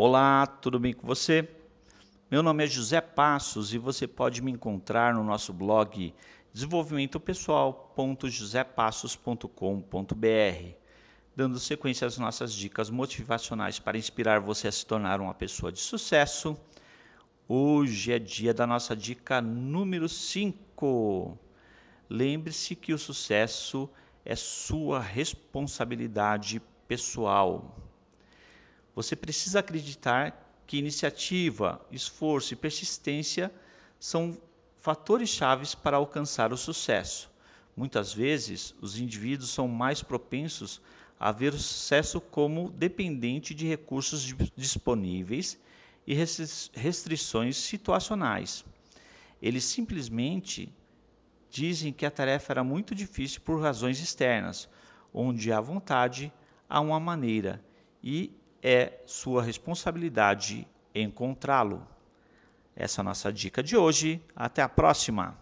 Olá, tudo bem com você? Meu nome é José Passos e você pode me encontrar no nosso blog desenvolvimentopessoal.josepassos.com.br, dando sequência às nossas dicas motivacionais para inspirar você a se tornar uma pessoa de sucesso. Hoje é dia da nossa dica número 5. Lembre-se que o sucesso é sua responsabilidade pessoal. Você precisa acreditar que iniciativa, esforço e persistência são fatores chaves para alcançar o sucesso. Muitas vezes, os indivíduos são mais propensos a ver o sucesso como dependente de recursos disponíveis e restrições situacionais. Eles simplesmente dizem que a tarefa era muito difícil por razões externas, onde há vontade, há uma maneira, e é sua responsabilidade encontrá-lo. Essa é a nossa dica de hoje. Até a próxima!